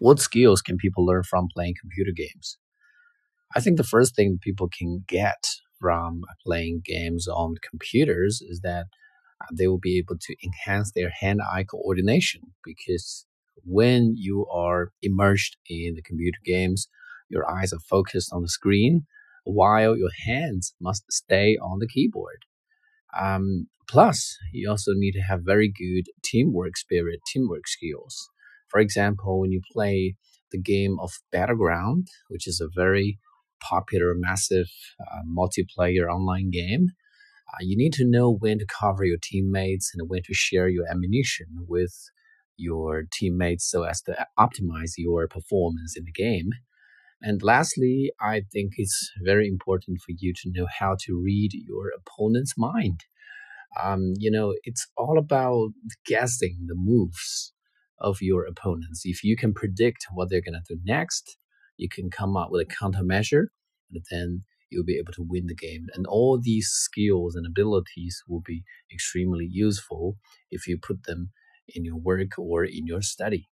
what skills can people learn from playing computer games? I think the first thing people can get from playing games on computers is that uh, they will be able to enhance their hand-eye coordination because when you are immersed in the computer games, your eyes are focused on the screen while your hands must stay on the keyboard. Um, plus, you also need to have very good teamwork spirit, teamwork skills. For example, when you play the game of Battleground, which is a very popular, massive uh, multiplayer online game, uh, you need to know when to cover your teammates and when to share your ammunition with your teammates so as to optimize your performance in the game. And lastly, I think it's very important for you to know how to read your opponent's mind. Um, you know, it's all about guessing the moves of your opponents. If you can predict what they're going to do next, you can come up with a countermeasure, and then you'll be able to win the game. And all these skills and abilities will be extremely useful if you put them in your work or in your study.